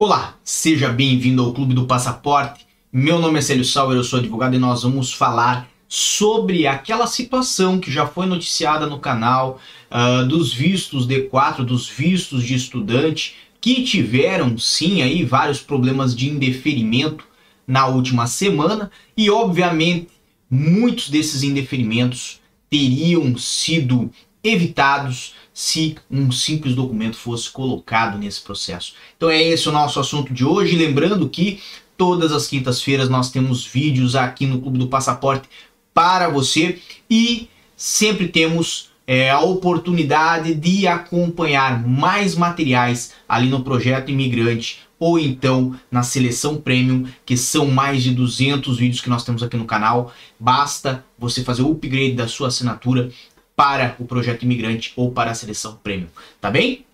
Olá, seja bem-vindo ao Clube do Passaporte. Meu nome é Célio Sauer, eu sou advogado e nós vamos falar sobre aquela situação que já foi noticiada no canal uh, dos vistos D4, dos vistos de estudante, que tiveram sim aí vários problemas de indeferimento na última semana e obviamente muitos desses indeferimentos teriam sido evitados se um simples documento fosse colocado nesse processo. Então é esse o nosso assunto de hoje, lembrando que todas as quintas-feiras nós temos vídeos aqui no Clube do Passaporte para você e sempre temos é, a oportunidade de acompanhar mais materiais ali no projeto Imigrante ou então na seleção premium, que são mais de 200 vídeos que nós temos aqui no canal. Basta você fazer o upgrade da sua assinatura para o projeto imigrante ou para a seleção premium, tá bem?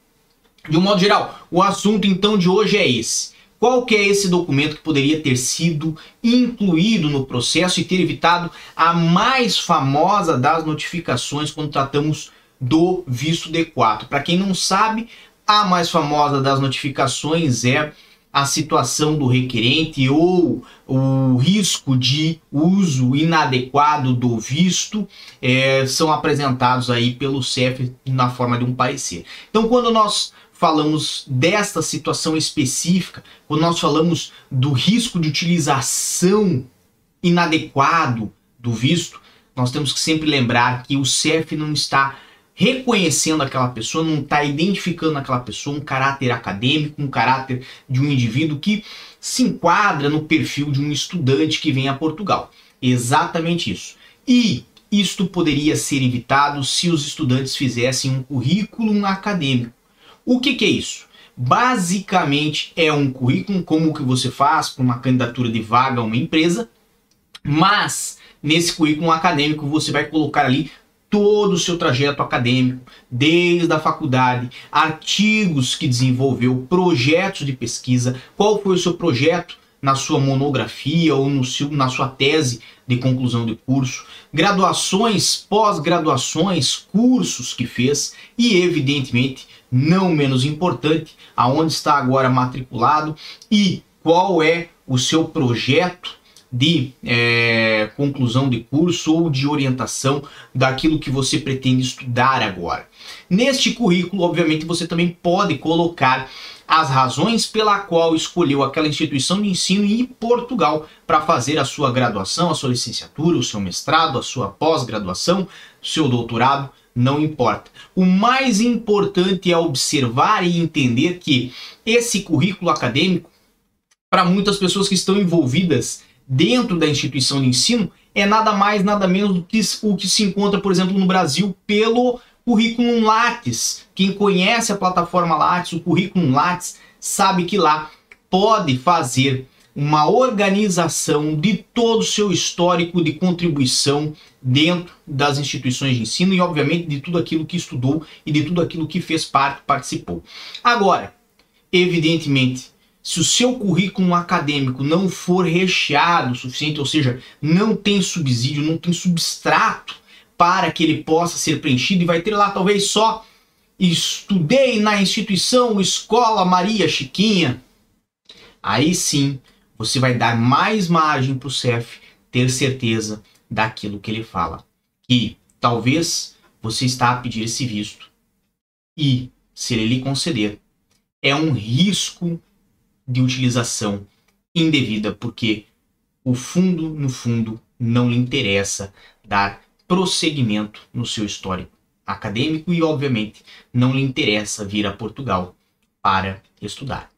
De um modo geral, o assunto então de hoje é esse. Qual que é esse documento que poderia ter sido incluído no processo e ter evitado a mais famosa das notificações quando tratamos do visto D4? Para quem não sabe, a mais famosa das notificações é a situação do requerente ou o risco de uso inadequado do visto é, são apresentados aí pelo CEF na forma de um parecer. Então, quando nós falamos desta situação específica, quando nós falamos do risco de utilização inadequado do visto, nós temos que sempre lembrar que o CEF não está reconhecendo aquela pessoa, não está identificando aquela pessoa um caráter acadêmico, um caráter de um indivíduo que se enquadra no perfil de um estudante que vem a Portugal. Exatamente isso. E isto poderia ser evitado se os estudantes fizessem um currículo acadêmico. O que, que é isso? Basicamente é um currículo como o que você faz para uma candidatura de vaga a uma empresa, mas nesse currículo acadêmico você vai colocar ali todo o seu trajeto acadêmico, desde a faculdade, artigos que desenvolveu, projetos de pesquisa, qual foi o seu projeto? Na sua monografia ou no seu, na sua tese de conclusão de curso, graduações, pós-graduações, cursos que fez? E, evidentemente, não menos importante, aonde está agora matriculado? E qual é o seu projeto de é, conclusão de curso ou de orientação daquilo que você pretende estudar agora. Neste currículo, obviamente, você também pode colocar as razões pela qual escolheu aquela instituição de ensino em Portugal para fazer a sua graduação, a sua licenciatura, o seu mestrado, a sua pós-graduação, seu doutorado, não importa. O mais importante é observar e entender que esse currículo acadêmico, para muitas pessoas que estão envolvidas dentro da instituição de ensino é nada mais, nada menos do que o que se encontra, por exemplo, no Brasil pelo currículo Lattes. Quem conhece a plataforma Lattes, o currículo Lattes, sabe que lá pode fazer uma organização de todo o seu histórico de contribuição dentro das instituições de ensino e, obviamente, de tudo aquilo que estudou e de tudo aquilo que fez parte, participou. Agora, evidentemente, se o seu currículo acadêmico não for recheado o suficiente, ou seja, não tem subsídio, não tem substrato para que ele possa ser preenchido e vai ter lá talvez só estudei na instituição Escola Maria Chiquinha, aí sim você vai dar mais margem para o CEF ter certeza daquilo que ele fala. Que talvez você está a pedir esse visto e, se ele lhe conceder, é um risco de utilização indevida, porque o fundo, no fundo, não lhe interessa dar prosseguimento no seu histórico acadêmico e, obviamente, não lhe interessa vir a Portugal para estudar.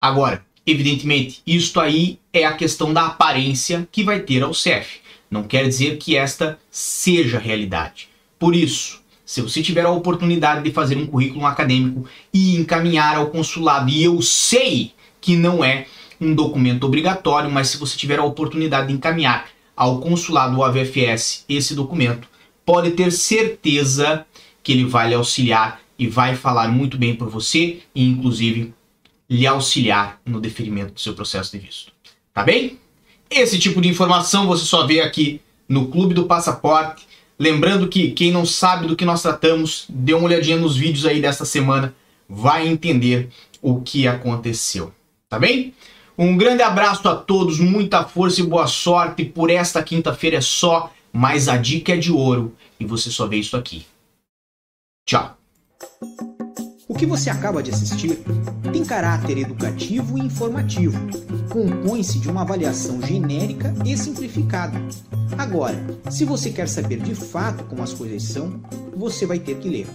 Agora, evidentemente, isto aí é a questão da aparência que vai ter ao CEF. Não quer dizer que esta seja a realidade. Por isso, se você tiver a oportunidade de fazer um currículo acadêmico e encaminhar ao consulado, e eu sei que não é um documento obrigatório, mas se você tiver a oportunidade de encaminhar ao consulado ou AVFS esse documento, pode ter certeza que ele vai lhe auxiliar e vai falar muito bem por você e inclusive lhe auxiliar no deferimento do seu processo de visto. Tá bem? Esse tipo de informação você só vê aqui no Clube do Passaporte. Lembrando que quem não sabe do que nós tratamos, dê uma olhadinha nos vídeos aí desta semana, vai entender o que aconteceu. Tá bem? Um grande abraço a todos, muita força e boa sorte. Por esta quinta-feira é só, mas a dica é de ouro e você só vê isso aqui. Tchau. O que você acaba de assistir tem caráter educativo e informativo. Compõe-se de uma avaliação genérica e simplificada. Agora, se você quer saber de fato como as coisas são, você vai ter que ler.